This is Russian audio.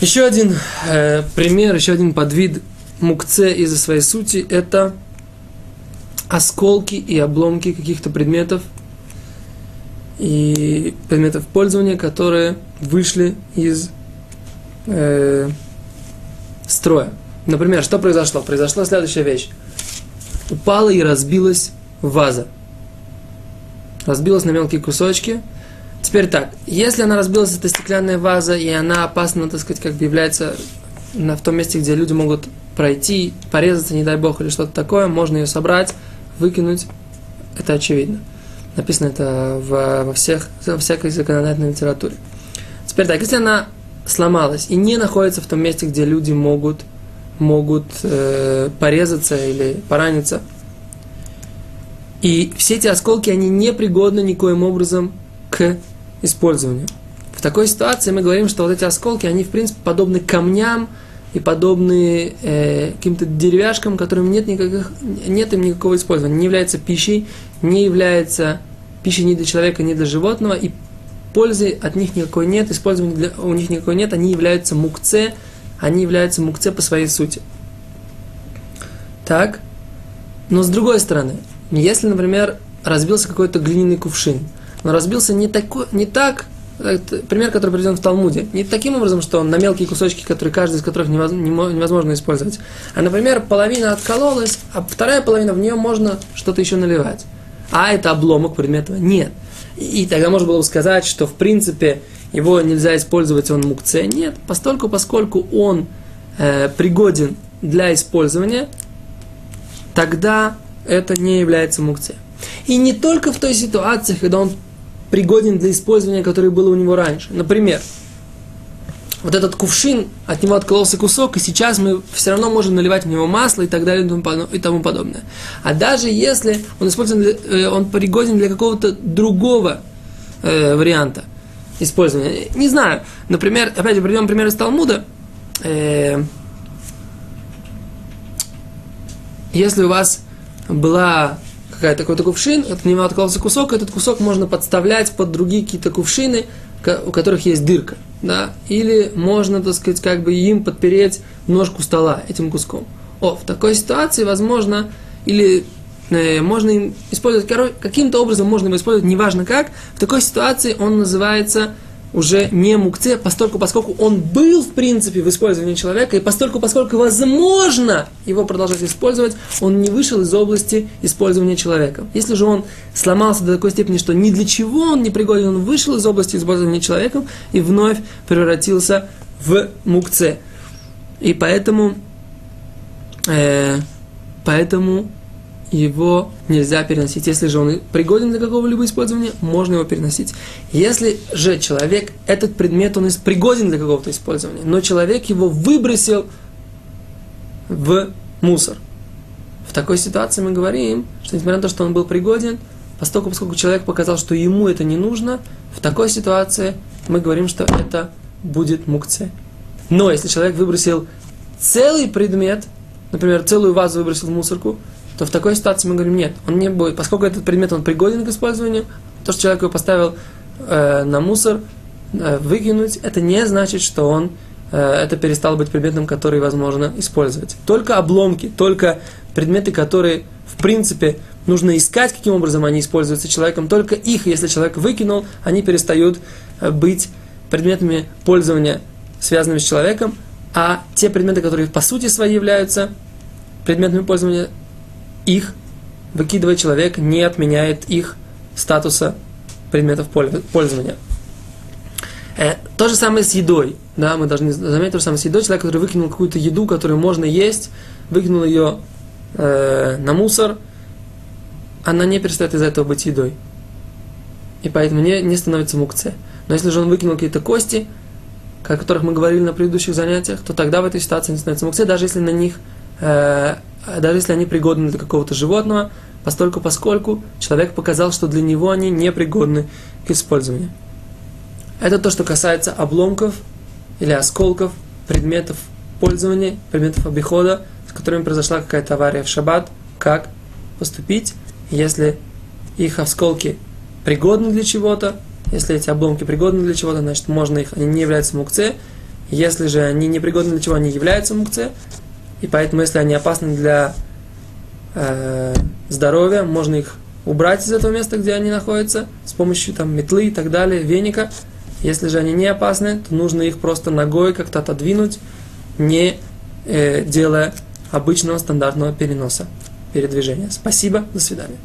Еще один э, пример, еще один подвид мукце из-за своей сути – это осколки и обломки каких-то предметов и предметов пользования, которые вышли из э, строя. Например, что произошло? Произошла следующая вещь. Упала и разбилась ваза. Разбилась на мелкие кусочки. Теперь так, если она разбилась, это стеклянная ваза, и она опасна, так сказать, как бы является на, в том месте, где люди могут пройти, порезаться, не дай бог, или что-то такое, можно ее собрать, выкинуть, это очевидно. Написано это в, во, всех, во всякой законодательной литературе. Теперь так, если она сломалась и не находится в том месте, где люди могут, могут э, порезаться или пораниться, и все эти осколки, они не пригодны никоим образом к использованию. В такой ситуации мы говорим, что вот эти осколки, они в принципе подобны камням, и подобные э, каким-то деревяшкам, которым нет, никаких, нет им никакого использования, не является пищей, не является пищей ни для человека, ни для животного, и пользы от них никакой нет, использования для, у них никакой нет, они являются мукце, они являются мукце по своей сути. Так, но с другой стороны, если, например, разбился какой-то глиняный кувшин, но разбился не, такой, не так, пример, который приведен в Талмуде. Не таким образом, что он на мелкие кусочки, которые каждый из которых невозможно использовать. А, например, половина откололась, а вторая половина в нее можно что-то еще наливать. А это обломок предмета? Нет. И тогда можно было бы сказать, что в принципе его нельзя использовать, он мукце. Нет, постольку, поскольку он э, пригоден для использования, тогда это не является мукце. И не только в той ситуации, когда он пригоден для использования, которое было у него раньше. Например, вот этот кувшин, от него откололся кусок, и сейчас мы все равно можем наливать в него масло и так далее и тому подобное. А даже если он использован, э, он пригоден для какого-то другого э, варианта использования, не знаю, например, опять же, приведем пример из Талмуда, э, если у вас была какая-то какой-то кувшин, от него откололся кусок, этот кусок можно подставлять под другие какие-то кувшины, у которых есть дырка, да, или можно, так сказать, как бы им подпереть ножку стола этим куском. О, в такой ситуации, возможно, или э, можно им использовать, каким-то образом можно его использовать, неважно как, в такой ситуации он называется уже не мукце, постольку, поскольку он был, в принципе, в использовании человека, и постольку, поскольку возможно его продолжать использовать, он не вышел из области использования человека. Если же он сломался до такой степени, что ни для чего он не пригоден, он вышел из области использования человеком и вновь превратился в мукце. И поэтому, э, поэтому его нельзя переносить. Если же он пригоден для какого-либо использования, можно его переносить. Если же человек, этот предмет, он пригоден для какого-то использования, но человек его выбросил в мусор. В такой ситуации мы говорим, что несмотря на то, что он был пригоден, поскольку, поскольку человек показал, что ему это не нужно, в такой ситуации мы говорим, что это будет мукце. Но если человек выбросил целый предмет, например, целую вазу выбросил в мусорку, то в такой ситуации мы говорим, нет, он не будет, поскольку этот предмет он пригоден к использованию, то, что человек его поставил э, на мусор, э, выкинуть, это не значит, что он э, это перестал быть предметом, который возможно использовать. Только обломки, только предметы, которые в принципе нужно искать, каким образом они используются человеком, только их, если человек выкинул, они перестают э, быть предметами пользования, связанными с человеком, а те предметы, которые по сути своей являются предметами пользования, их выкидывает человек, не отменяет их статуса предметов пользования. Э, то же самое с едой. Да, мы должны заметить то же самое с едой. Человек, который выкинул какую-то еду, которую можно есть, выкинул ее э, на мусор, она не перестает из-за этого быть едой. И поэтому не, не становится мукце. Но если же он выкинул какие-то кости, о которых мы говорили на предыдущих занятиях, то тогда в этой ситуации не становится мукце, даже если на них э, даже если они пригодны для какого-то животного, постольку поскольку человек показал, что для него они не пригодны к использованию. Это то, что касается обломков или осколков предметов пользования, предметов обихода, с которыми произошла какая-то авария в шаббат, как поступить, если их осколки пригодны для чего-то, если эти обломки пригодны для чего-то, значит, можно их, они не являются мукце, Если же они непригодны для чего, они являются мукце. И поэтому, если они опасны для э, здоровья, можно их убрать из этого места, где они находятся, с помощью там метлы и так далее, веника. Если же они не опасны, то нужно их просто ногой как-то отодвинуть, не э, делая обычного стандартного переноса, передвижения. Спасибо, до свидания.